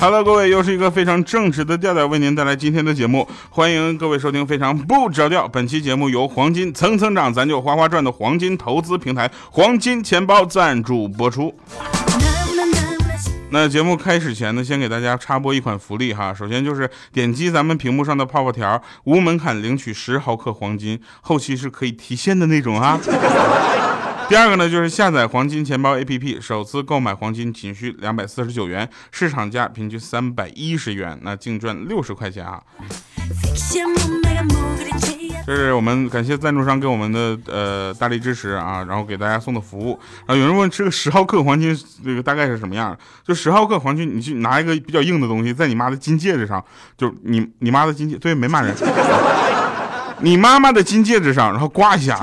Hello，各位，又是一个非常正直的调调为您带来今天的节目，欢迎各位收听非常不着调。本期节目由黄金蹭蹭涨，咱就哗哗赚的黄金投资平台黄金钱包赞助播出。那节目开始前呢，先给大家插播一款福利哈。首先就是点击咱们屏幕上的泡泡条，无门槛领取十毫克黄金，后期是可以提现的那种哈。第二个呢，就是下载黄金钱包 APP，首次购买黄金仅需两百四十九元，市场价平均三百一十元，那净赚六十块钱啊！这是我们感谢赞助商给我们的呃大力支持啊，然后给大家送的服务。然后有人问这个十毫克黄金这个大概是什么样？就十毫克黄金，你去拿一个比较硬的东西，在你妈的金戒指上，就你你妈的金戒，对，没骂人，你妈妈的金戒指上，然后刮一下。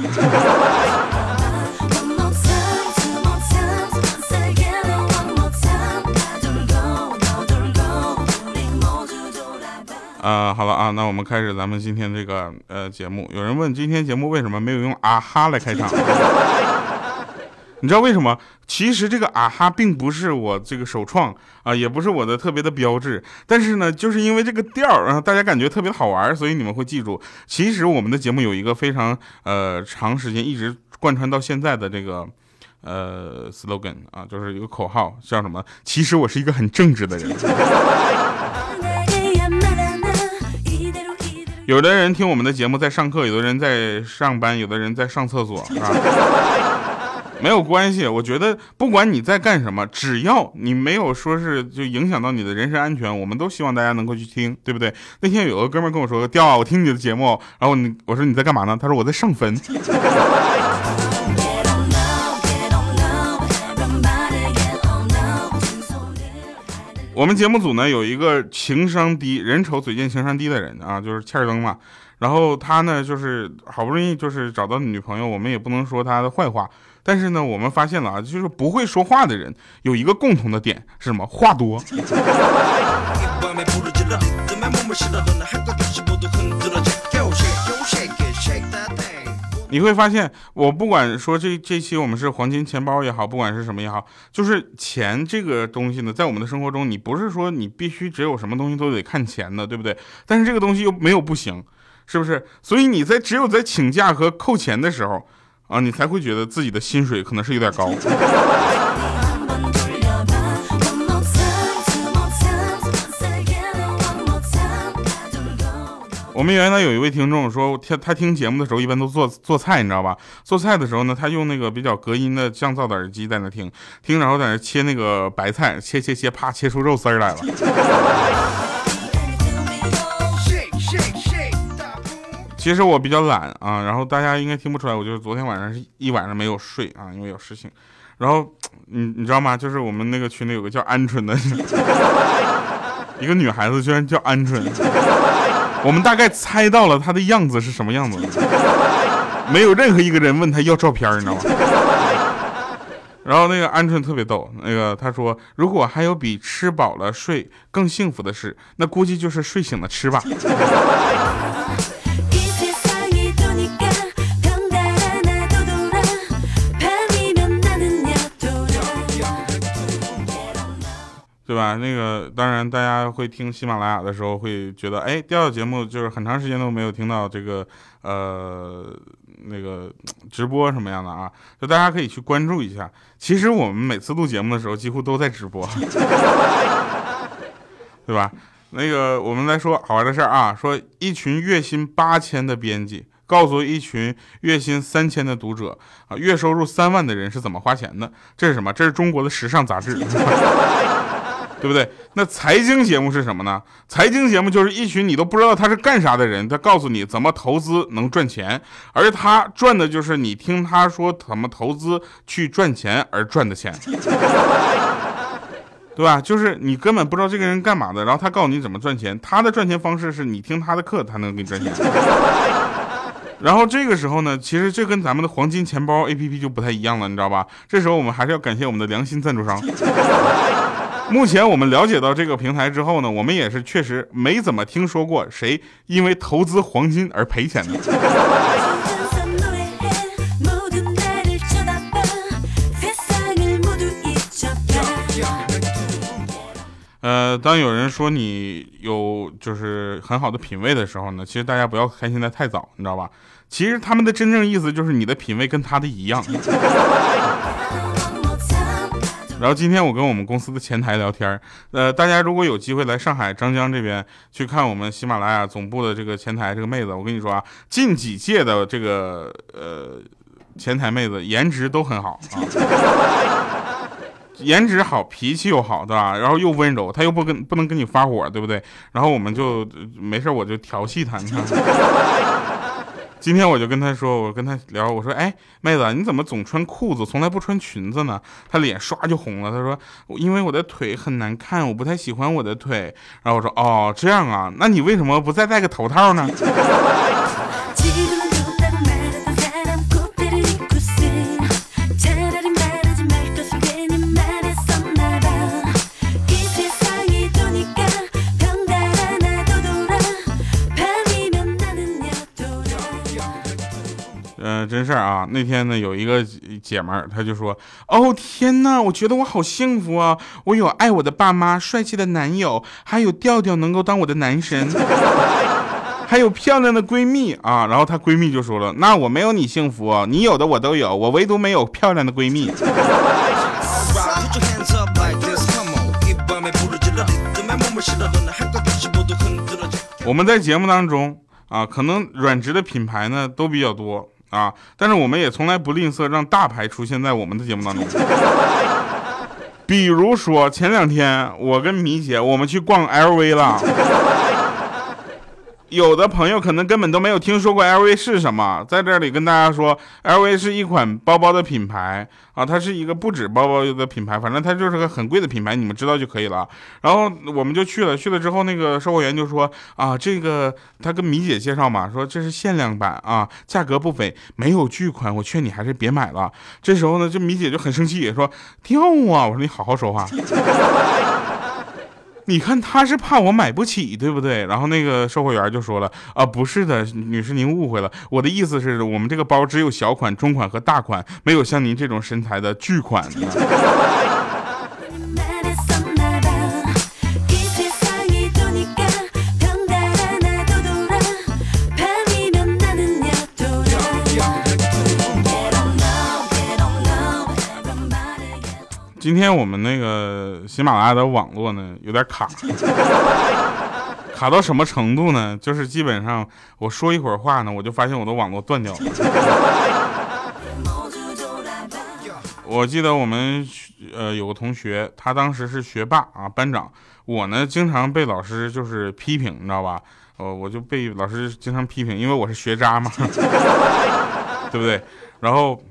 呃，好了啊，那我们开始咱们今天这个呃节目。有人问今天节目为什么没有用啊哈来开场？你知道为什么？其实这个啊哈并不是我这个首创啊，也不是我的特别的标志。但是呢，就是因为这个调儿，然后大家感觉特别好玩，所以你们会记住。其实我们的节目有一个非常呃长时间一直贯穿到现在的这个呃 slogan 啊，就是一个口号，叫什么？其实我是一个很正直的人。有的人听我们的节目在上课，有的人在上班，有的人在上厕所啊，没有关系。我觉得不管你在干什么，只要你没有说是就影响到你的人身安全，我们都希望大家能够去听，对不对？那天有个哥们跟我说：“调啊，我听你的节目。”然后你我说你在干嘛呢？他说我在上坟。我们节目组呢有一个情商低、人丑嘴贱、情商低的人啊，就是欠儿登嘛。然后他呢就是好不容易就是找到女朋友，我们也不能说他的坏话，但是呢我们发现了啊，就是不会说话的人有一个共同的点是什么？话多。你会发现，我不管说这这期我们是黄金钱包也好，不管是什么也好，就是钱这个东西呢，在我们的生活中，你不是说你必须只有什么东西都得看钱的，对不对？但是这个东西又没有不行，是不是？所以你在只有在请假和扣钱的时候，啊，你才会觉得自己的薪水可能是有点高。我们原来有一位听众说，他他听节目的时候一般都做做菜，你知道吧？做菜的时候呢，他用那个比较隔音的降噪的耳机在那听，听然后在那切那个白菜，切切切，啪切出肉丝来了。其实我比较懒啊，然后大家应该听不出来，我就是昨天晚上是一晚上没有睡啊，因为有事情。然后你你知道吗？就是我们那个群里有个叫鹌鹑的 一个女孩子，居然叫鹌鹑。我们大概猜到了他的样子是什么样子，没有任何一个人问他要照片，你知道吗？然后那个鹌鹑特别逗，那个他说，如果还有比吃饱了睡更幸福的事，那估计就是睡醒了吃吧。吧？那个当然，大家会听喜马拉雅的时候会觉得，哎，第二节目就是很长时间都没有听到这个呃那个直播什么样的啊？就大家可以去关注一下。其实我们每次录节目的时候，几乎都在直播，对吧？那个我们来说好玩的事儿啊，说一群月薪八千的编辑告诉一群月薪三千的读者啊，月收入三万的人是怎么花钱的？这是什么？这是中国的时尚杂志。对不对？那财经节目是什么呢？财经节目就是一群你都不知道他是干啥的人，他告诉你怎么投资能赚钱，而他赚的就是你听他说怎么投资去赚钱而赚的钱，对吧？就是你根本不知道这个人干嘛的，然后他告诉你怎么赚钱，他的赚钱方式是你听他的课，他能给你赚钱。然后这个时候呢，其实这跟咱们的黄金钱包 APP 就不太一样了，你知道吧？这时候我们还是要感谢我们的良心赞助商。目前我们了解到这个平台之后呢，我们也是确实没怎么听说过谁因为投资黄金而赔钱的。呃，当有人说你有就是很好的品味的时候呢，其实大家不要开心的太早，你知道吧？其实他们的真正意思就是你的品味跟他的一样。然后今天我跟我们公司的前台聊天呃，大家如果有机会来上海张江这边去看我们喜马拉雅总部的这个前台这个妹子，我跟你说啊，近几届的这个呃前台妹子颜值都很好啊，颜值好，脾气又好，对吧？然后又温柔，她又不跟不能跟你发火，对不对？然后我们就没事我就调戏她，你看。今天我就跟他说，我跟他聊，我说，哎，妹子，你怎么总穿裤子，从来不穿裙子呢？他脸唰就红了。他说，因为我的腿很难看，我不太喜欢我的腿。然后我说，哦，这样啊，那你为什么不再戴个头套呢？真事儿啊！那天呢，有一个姐们儿，她就说：“哦天哪，我觉得我好幸福啊！我有爱我的爸妈，帅气的男友，还有调调能够当我的男神，还有漂亮的闺蜜啊！”然后她闺蜜就说了：“那我没有你幸福，你有的我都有，我唯独没有漂亮的闺蜜。”我们在节目当中啊，可能软植的品牌呢都比较多。啊！但是我们也从来不吝啬让大牌出现在我们的节目当中。比如说前两天我跟米姐我们去逛 LV 了。有的朋友可能根本都没有听说过 LV 是什么，在这里跟大家说，LV 是一款包包的品牌啊，它是一个不止包包的品牌，反正它就是个很贵的品牌，你们知道就可以了。然后我们就去了，去了之后那个售货员就说啊，这个他跟米姐介绍嘛，说这是限量版啊，价格不菲，没有巨款，我劝你还是别买了。这时候呢，这米姐就很生气，说掉啊！我说你好好说话。你看他是怕我买不起，对不对？然后那个售货员就说了啊，不是的，女士您误会了，我的意思是我们这个包只有小款、中款和大款，没有像您这种身材的巨款。今天我们那个喜马拉雅的网络呢有点卡，卡到什么程度呢？就是基本上我说一会儿话呢，我就发现我的网络断掉了。我记得我们呃有个同学，他当时是学霸啊，班长。我呢经常被老师就是批评，你知道吧？呃，我就被老师经常批评，因为我是学渣嘛，对不对？然后。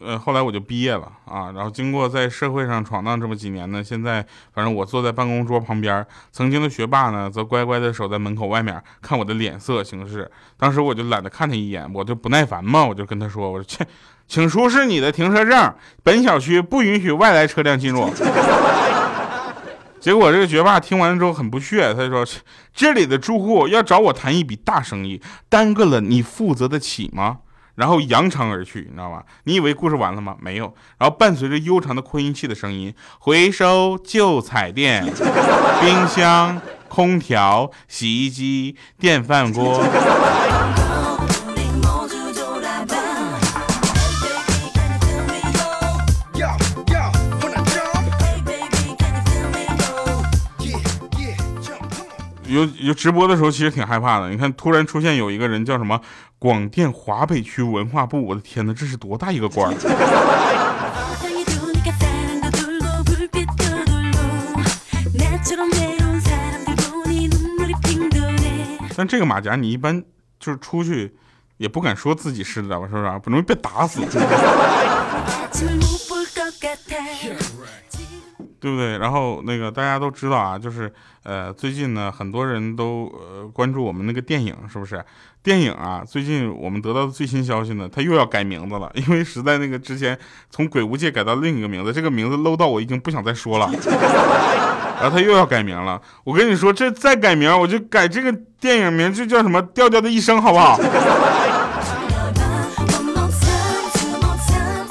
呃，后来我就毕业了啊，然后经过在社会上闯荡这么几年呢，现在反正我坐在办公桌旁边，曾经的学霸呢，则乖乖的守在门口外面看我的脸色行事。当时我就懒得看他一眼，我就不耐烦嘛，我就跟他说：“我说，切，请出示你的停车证，本小区不允许外来车辆进入。”结果这个学霸听完之后很不屑，他就说：“这里的住户要找我谈一笔大生意，耽搁了你负责得起吗？”然后扬长而去，你知道吧？你以为故事完了吗？没有。然后伴随着悠长的扩音器的声音，回收旧彩电、冰箱、空调、洗衣机、电饭锅。有有直播的时候，其实挺害怕的。你看，突然出现有一个人叫什么广电华北区文化部，我的天哪，这是多大一个官 但这个马甲，你一般就是出去也不敢说自己是的吧？是不是？不容易被打死。对不对？然后那个大家都知道啊，就是呃，最近呢，很多人都呃关注我们那个电影，是不是？电影啊，最近我们得到的最新消息呢，他又要改名字了，因为实在那个之前从鬼屋界改到另一个名字，这个名字 low 到我已经不想再说了。然后他又要改名了，我跟你说，这再改名，我就改这个电影名就叫什么调调的一生，好不好？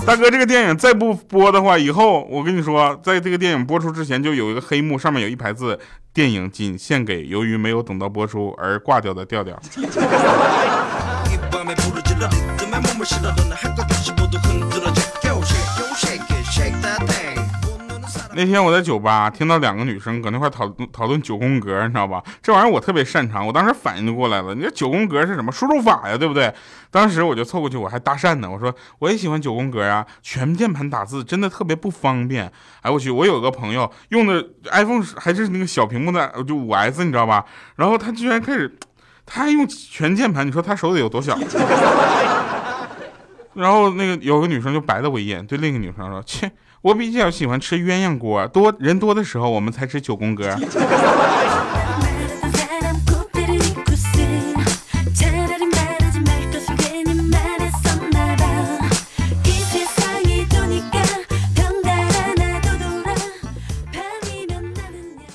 大哥，这个电影再不播的话，以后我跟你说，在这个电影播出之前就有一个黑幕，上面有一排字：电影仅献给由于没有等到播出而挂掉的调调。那天我在酒吧听到两个女生搁那块讨论讨论九宫格，你知道吧？这玩意儿我特别擅长，我当时反应就过来了。你这九宫格是什么输入法呀？对不对？当时我就凑过去，我还搭讪呢。我说我也喜欢九宫格啊，全键盘打字真的特别不方便。哎，我去，我有个朋友用的 iPhone 还是那个小屏幕的，就五 S，你知道吧？然后他居然开始，他还用全键盘，你说他手得有多小？然后那个有个女生就白了我一眼，对另一个女生说：“切。”我比较喜欢吃鸳鸯锅，多人多的时候我们才吃九宫格。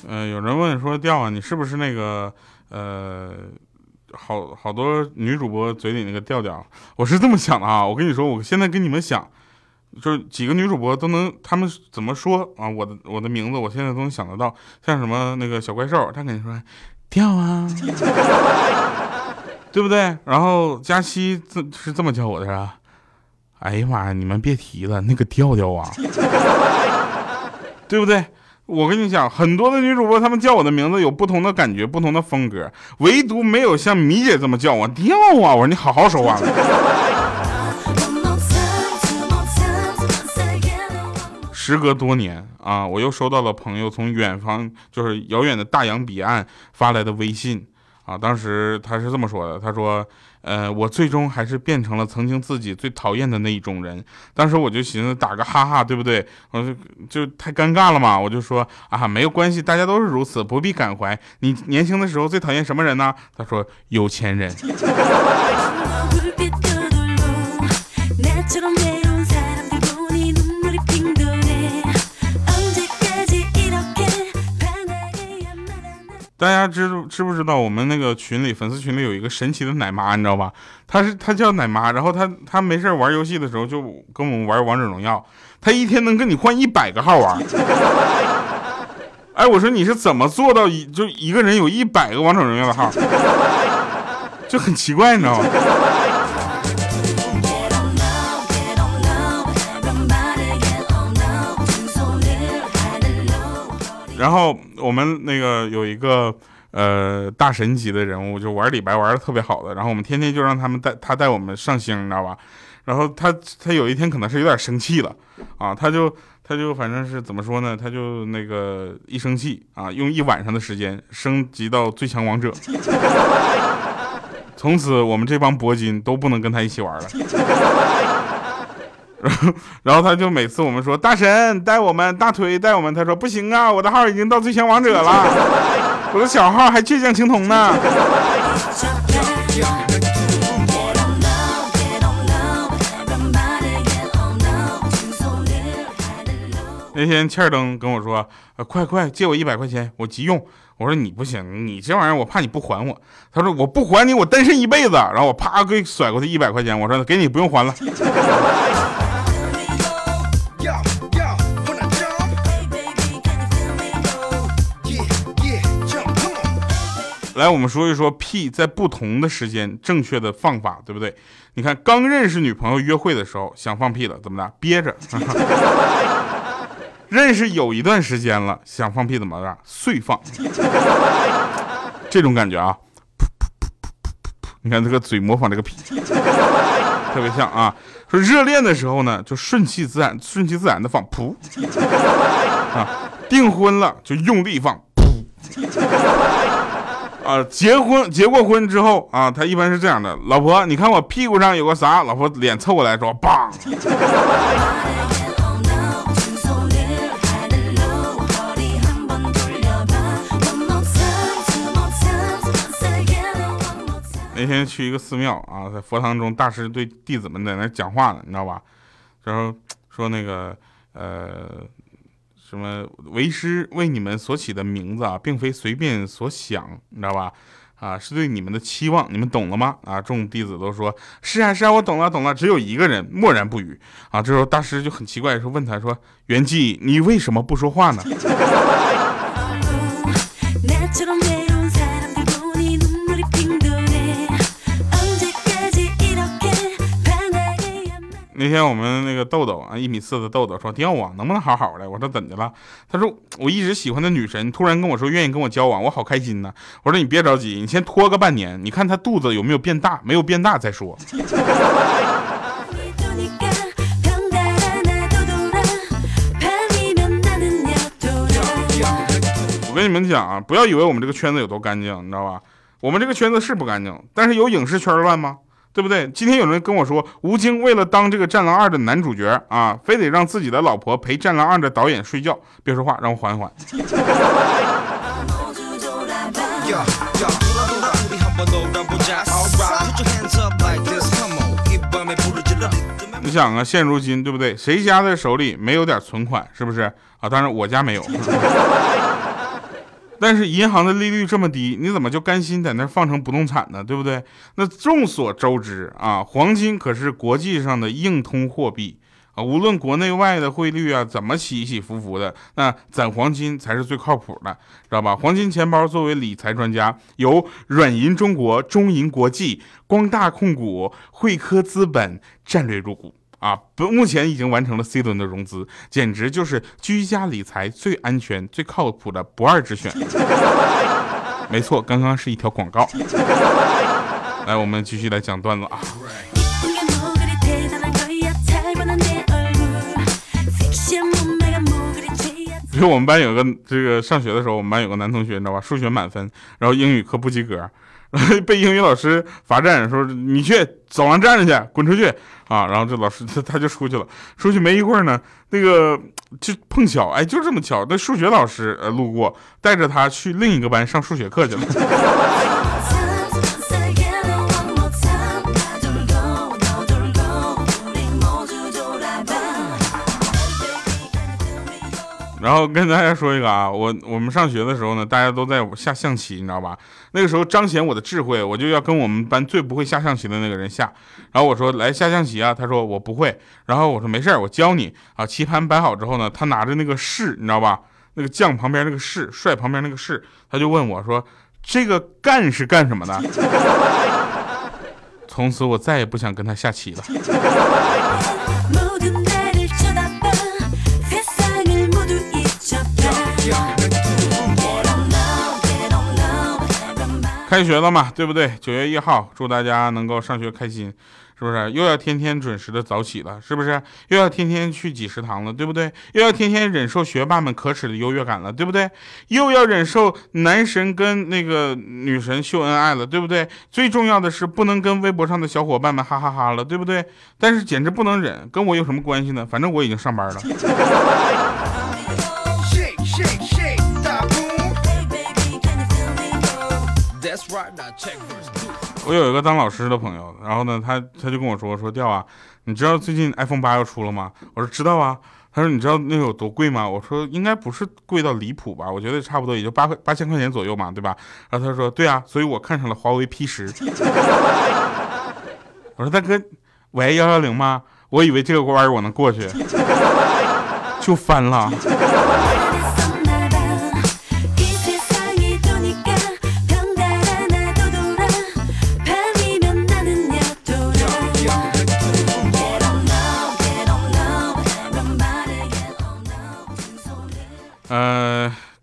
嗯，有人问说调啊，你是不是那个呃，好好多女主播嘴里那个调调？我是这么想的啊，我跟你说，我现在跟你们想。就是几个女主播都能，她们怎么说啊？我的我的名字，我现在都能想得到。像什么那个小怪兽，他肯定说调啊，对不对？然后佳期这是这么叫我的，是吧？哎呀妈呀，你们别提了，那个调调啊，对不对？我跟你讲，很多的女主播她们叫我的名字有不同的感觉，不同的风格，唯独没有像米姐这么叫我调啊！我说你好好说话。时隔多年啊，我又收到了朋友从远方，就是遥远的大洋彼岸发来的微信啊。当时他是这么说的，他说：“呃，我最终还是变成了曾经自己最讨厌的那一种人。”当时我就寻思打个哈哈，对不对？我就就太尴尬了嘛，我就说啊，没有关系，大家都是如此，不必感怀。你年轻的时候最讨厌什么人呢？他说有钱人。大家知知不知道我们那个群里粉丝群里有一个神奇的奶妈，你知道吧？她是她叫奶妈，然后她她没事玩游戏的时候就跟我们玩王者荣耀，她一天能跟你换一百个号玩。哎，我说你是怎么做到一就一个人有一百个王者荣耀的号？就很奇怪，你知道吗？然后我们那个有一个呃大神级的人物，就玩李白玩的特别好的，然后我们天天就让他们带他带我们上星，你知道吧？然后他他有一天可能是有点生气了啊，他就他就反正是怎么说呢？他就那个一生气啊，用一晚上的时间升级到最强王者，从此我们这帮铂金都不能跟他一起玩了。然后，然后他就每次我们说大神带我们，大腿带我们，他说不行啊，我的号已经到最强王者了，我的小号还倔强青铜呢。那天欠儿登跟我说，快快借我一百块钱，我急用。我说你不行，你这玩意儿我怕你不还我。他说我不还你，我单身一辈子。然后我啪给甩过去一百块钱，我说给你不用还了。来，我们说一说屁在不同的时间正确的放法，对不对？你看，刚认识女朋友约会的时候想放屁了，怎么的？憋着。认识有一段时间了，想放屁怎么的？碎放。这种感觉啊，噗噗噗噗噗噗，你看这个嘴模仿这个屁，特别像啊。说热恋的时候呢，就顺其自然，顺其自然的放噗。啊，订婚了就用力放噗。啊，结婚结过婚之后啊，他一般是这样的，老婆，你看我屁股上有个啥？老婆脸凑过来说，棒。那天去一个寺庙啊，在佛堂中，大师对弟子们在那讲话呢，你知道吧？然后说那个呃。什么为师为你们所起的名字啊，并非随便所想，你知道吧？啊，是对你们的期望，你们懂了吗？啊，众弟子都说是啊是啊，我懂了懂了。只有一个人默然不语。啊，这时候大师就很奇怪，说问他说：“元寂，你为什么不说话呢？”那天我们那个豆豆啊，一米四的豆豆说：“刁我能不能好好的？”我说：“怎的了？”他说：“我一直喜欢的女神突然跟我说愿意跟我交往，我好开心呢。”我说：“你别着急，你先拖个半年，你看她肚子有没有变大，没有变大再说。” 我跟你们讲啊，不要以为我们这个圈子有多干净，你知道吧？我们这个圈子是不干净，但是有影视圈乱吗？对不对？今天有人跟我说，吴京为了当这个《战狼二》的男主角啊，非得让自己的老婆陪《战狼二》的导演睡觉。别说话，让我缓一缓。你想啊，现如今对不对？谁家的手里没有点存款？是不是啊？当然我家没有。但是银行的利率这么低，你怎么就甘心在那放成不动产呢？对不对？那众所周知啊，黄金可是国际上的硬通货币啊，无论国内外的汇率啊怎么起起伏伏的，那攒黄金才是最靠谱的，知道吧？黄金钱包作为理财专家，由软银中国、中银国际、光大控股、汇科资本战略入股。啊，不，目前已经完成了 C 轮的融资，简直就是居家理财最安全、最靠谱的不二之选。没错，刚刚是一条广告。来，我们继续来讲段子啊。比如我们班有个这个上学的时候，我们班有个男同学，你知道吧？数学满分，然后英语课不及格。被英语老师罚站，说你去走廊站着去，滚出去啊！然后这老师他他就出去了，出去没一会儿呢，那个就碰巧，哎，就这么巧，那数学老师呃路过，带着他去另一个班上数学课去了。然后跟大家说一个啊，我我们上学的时候呢，大家都在下象棋，你知道吧？那个时候彰显我的智慧，我就要跟我们班最不会下象棋的那个人下。然后我说来下象棋啊，他说我不会。然后我说没事儿我教你啊。棋盘摆好之后呢，他拿着那个士，你知道吧？那个将旁边那个士，帅旁边那个士，他就问我说这个干是干什么的？从此我再也不想跟他下棋了。开学了嘛，对不对？九月一号，祝大家能够上学开心，是不是？又要天天准时的早起了，是不是？又要天天去挤食堂了，对不对？又要天天忍受学霸们可耻的优越感了，对不对？又要忍受男神跟那个女神秀恩爱了，对不对？最重要的是不能跟微博上的小伙伴们哈哈哈了，对不对？但是简直不能忍，跟我有什么关系呢？反正我已经上班了。我有一个当老师的朋友，然后呢，他他就跟我说说调啊，你知道最近 iPhone 八要出了吗？我说知道啊。他说你知道那个有多贵吗？我说应该不是贵到离谱吧，我觉得差不多也就八块八千块钱左右嘛，对吧？然后他说对啊，所以我看上了华为 P 十。我说大哥，喂幺幺零吗？我以为这个弯我能过去，就翻了。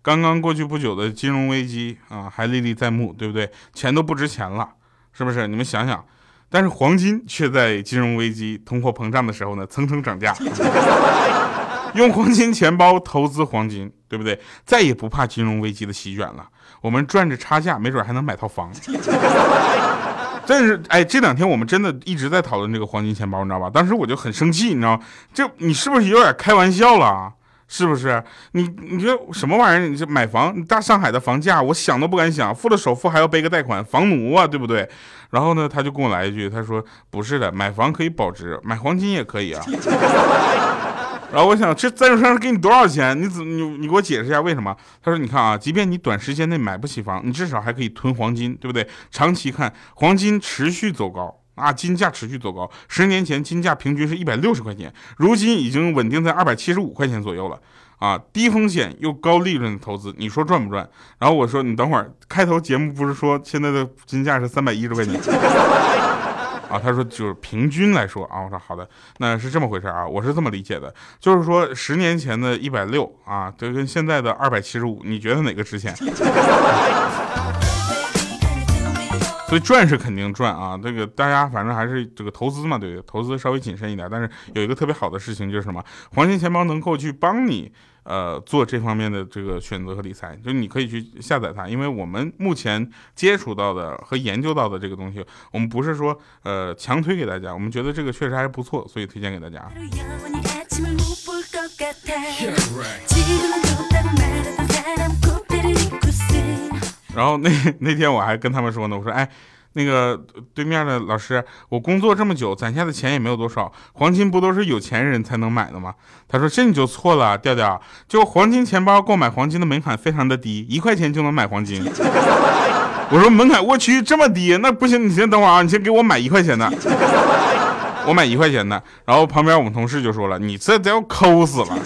刚刚过去不久的金融危机啊，还历历在目，对不对？钱都不值钱了，是不是？你们想想，但是黄金却在金融危机、通货膨胀的时候呢，蹭蹭涨价。用黄金钱包投资黄金，对不对？再也不怕金融危机的席卷了。我们赚着差价，没准还能买套房。但是，哎，这两天我们真的一直在讨论这个黄金钱包，你知道吧？当时我就很生气，你知道吗？这你是不是有点开玩笑了？是不是你？你这什么玩意儿？你这买房，你大上海的房价，我想都不敢想，付了首付还要背个贷款，房奴啊，对不对？然后呢，他就跟我来一句，他说不是的，买房可以保值，买黄金也可以啊。然后我想，这赞助商给你多少钱？你怎你你给我解释一下为什么？他说，你看啊，即便你短时间内买不起房，你至少还可以囤黄金，对不对？长期看，黄金持续走高啊，金价持续走高。十年前金价平均是一百六十块钱，如今已经稳定在二百七十五块钱左右了。啊，低风险又高利润的投资，你说赚不赚？然后我说，你等会儿，开头节目不是说现在的金价是三百一十块钱？啊，他说就是平均来说啊，我说好的，那是这么回事啊，我是这么理解的，就是说十年前的一百六啊，就跟现在的二百七十五，你觉得哪个值钱？所以赚是肯定赚啊，这个大家反正还是这个投资嘛，对，投资稍微谨慎一点。但是有一个特别好的事情就是什么，黄金钱包能够去帮你。呃，做这方面的这个选择和理财，就你可以去下载它，因为我们目前接触到的和研究到的这个东西，我们不是说呃强推给大家，我们觉得这个确实还是不错，所以推荐给大家。然后那 那天我还跟他们说呢，我说哎。那个对面的老师，我工作这么久，攒下的钱也没有多少，黄金不都是有钱人才能买的吗？他说这你就错了，调调，就黄金钱包购买黄金的门槛非常的低，一块钱就能买黄金。我说门槛我去这么低，那不行，你先等会儿啊，你先给我买一块钱的，我买一块钱的。然后旁边我们同事就说了，你这都要抠死了，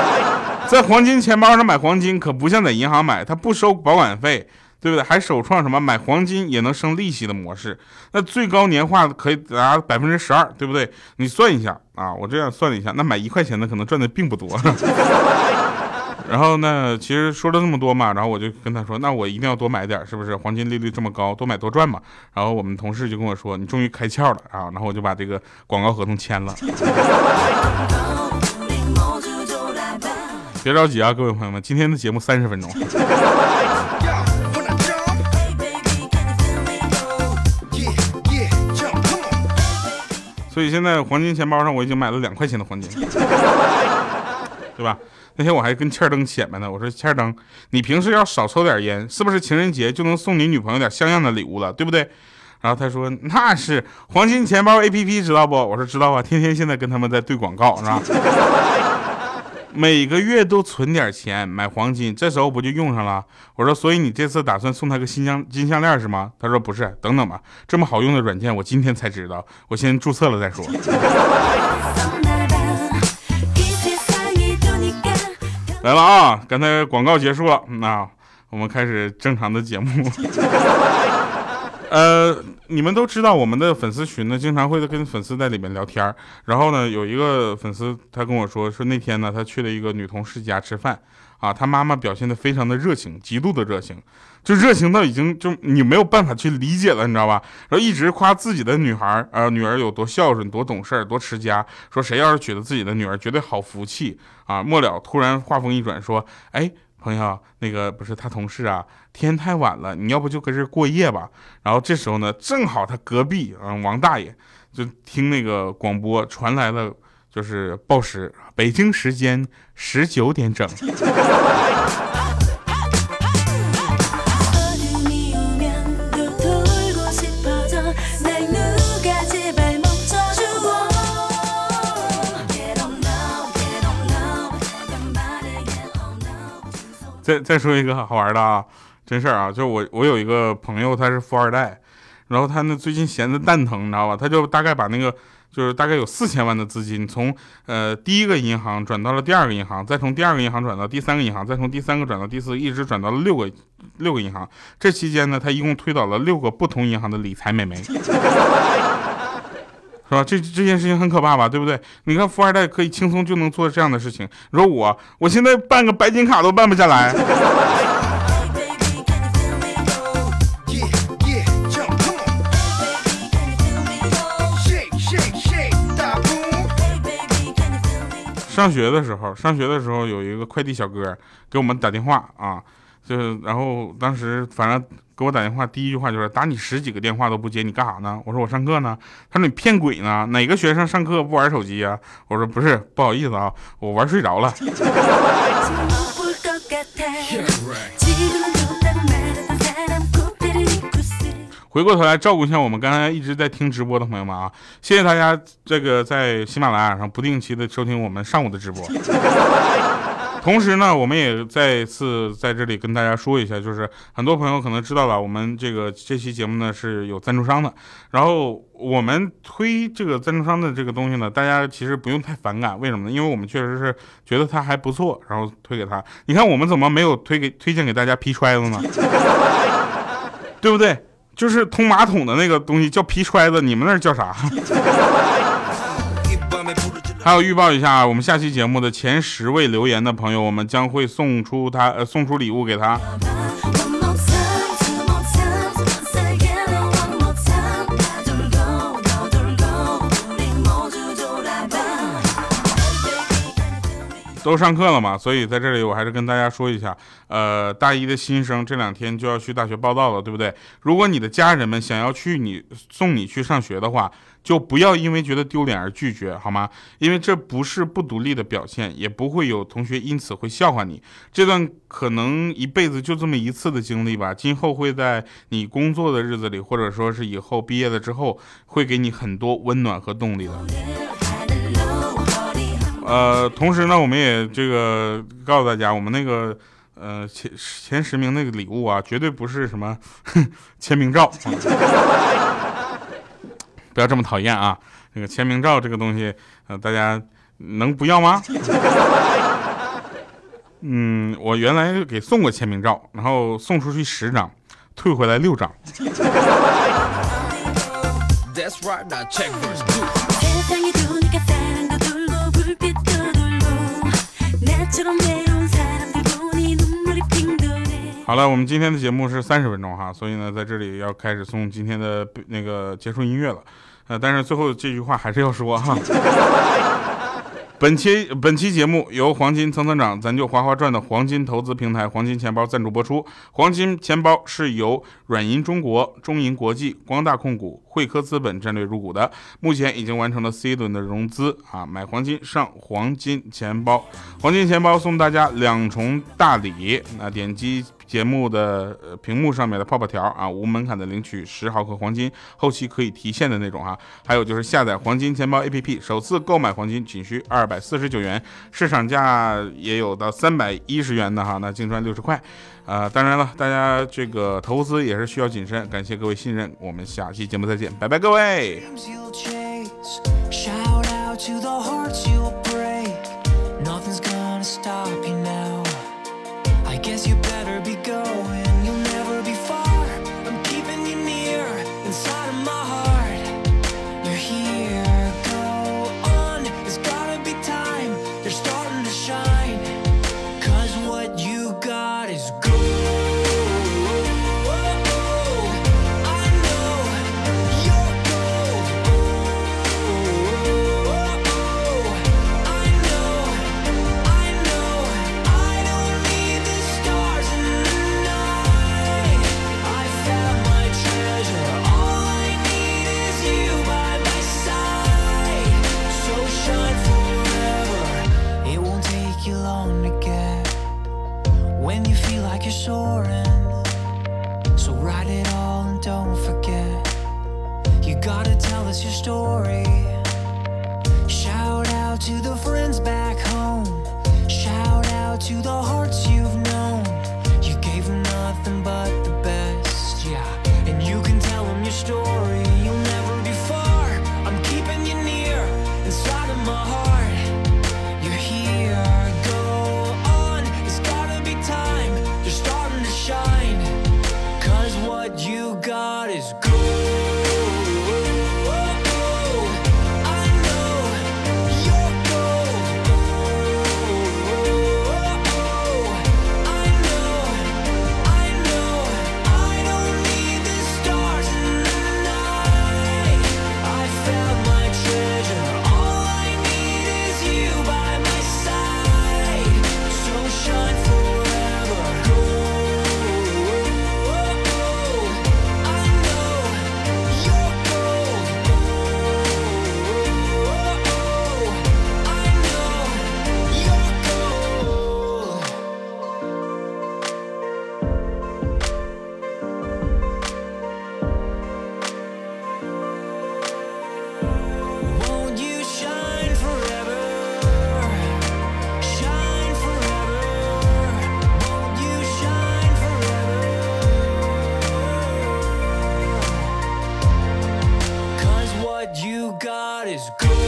在黄金钱包上买黄金可不像在银行买，他不收保管费。对不对？还首创什么买黄金也能生利息的模式？那最高年化可以达百分之十二，对不对？你算一下啊，我这样算了一下，那买一块钱的可能赚的并不多。然后呢，其实说了那么多嘛，然后我就跟他说，那我一定要多买点，是不是？黄金利率这么高，多买多赚嘛。然后我们同事就跟我说，你终于开窍了啊！然后我就把这个广告合同签了。别着急啊，各位朋友们，今天的节目三十分钟。所以现在黄金钱包上我已经买了两块钱的黄金，对吧？那天我还跟欠儿灯显摆呢，我说欠儿灯，你平时要少抽点烟，是不是情人节就能送你女朋友点像样的礼物了，对不对？然后他说那是黄金钱包 A P P 知道不？我说知道啊，天天现在跟他们在对广告，是吧？每个月都存点钱买黄金，这时候不就用上了？我说，所以你这次打算送他个新项金项链是吗？他说不是，等等吧，这么好用的软件我今天才知道，我先注册了再说。来了啊，刚才广告结束了，那我们开始正常的节目。呃，你们都知道我们的粉丝群呢，经常会跟粉丝在里面聊天然后呢，有一个粉丝他跟我说，说那天呢，他去了一个女同事家吃饭，啊，他妈妈表现的非常的热情，极度的热情，就热情到已经就你没有办法去理解了，你知道吧？然后一直夸自己的女孩呃，女儿有多孝顺，多懂事，多持家，说谁要是娶了自己的女儿，绝对好福气啊！末了突然话锋一转，说，哎。朋友，那个不是他同事啊，天太晚了，你要不就搁这过夜吧。然后这时候呢，正好他隔壁，嗯，王大爷就听那个广播传来了，就是报时，北京时间十九点整。再再说一个好玩的啊，真事儿啊，就是我我有一个朋友，他是富二代，然后他呢最近闲的蛋疼，你知道吧？他就大概把那个就是大概有四千万的资金，从呃第一个银行转到了第二个银行，再从第二个银行转到第三个银行，再从第三个转到第四，一直转到了六个六个银行。这期间呢，他一共推倒了六个不同银行的理财美眉。是吧？这这件事情很可怕吧？对不对？你看富二代可以轻松就能做这样的事情，你说我，我现在办个白金卡都办不下来。上学的时候，上学的时候有一个快递小哥给我们打电话啊，就是然后当时反正。给我打电话，第一句话就是打你十几个电话都不接，你干啥呢？我说我上课呢。他说你骗鬼呢？哪个学生上课不玩手机啊？我说不是，不好意思啊，我玩睡着了。回过头来照顾一下我们刚才一直在听直播的朋友们啊，谢谢大家这个在喜马拉雅上不定期的收听我们上午的直播。同时呢，我们也再次在这里跟大家说一下，就是很多朋友可能知道了，我们这个这期节目呢是有赞助商的。然后我们推这个赞助商的这个东西呢，大家其实不用太反感，为什么呢？因为我们确实是觉得它还不错，然后推给他。你看我们怎么没有推给推荐给大家皮揣子呢？对不对？就是通马桶的那个东西叫皮揣子，你们那叫啥？还有预报一下，我们下期节目的前十位留言的朋友，我们将会送出他呃送出礼物给他。都上课了嘛，所以在这里我还是跟大家说一下，呃，大一的新生这两天就要去大学报道了，对不对？如果你的家人们想要去你送你去上学的话，就不要因为觉得丢脸而拒绝，好吗？因为这不是不独立的表现，也不会有同学因此会笑话你。这段可能一辈子就这么一次的经历吧，今后会在你工作的日子里，或者说是以后毕业了之后，会给你很多温暖和动力的。呃，同时呢，我们也这个告诉大家，我们那个呃前前十名那个礼物啊，绝对不是什么 签名照，不要这么讨厌啊！那个签名照这个东西，呃，大家能不要吗？嗯，我原来给送过签名照，然后送出去十张，退回来六张。好了，我们今天的节目是三十分钟哈，所以呢，在这里要开始送今天的那个结束音乐了，呃，但是最后这句话还是要说哈。本期本期节目由黄金蹭蹭涨，咱就哗哗转的黄金投资平台黄金钱包赞助播出。黄金钱包是由软银中国、中银国际、光大控股、汇科资本战略入股的，目前已经完成了 C 轮的融资啊！买黄金上黄金钱包，黄金钱包送大家两重大礼，那点击。节目的屏幕上面的泡泡条啊，无门槛的领取十毫克黄金，后期可以提现的那种哈。还有就是下载黄金钱包 APP，首次购买黄金仅需二百四十九元，市场价也有到三百一十元的哈，那净赚六十块。啊，当然了，大家这个投资也是需要谨慎，感谢各位信任，我们下期节目再见，拜拜各位。is good.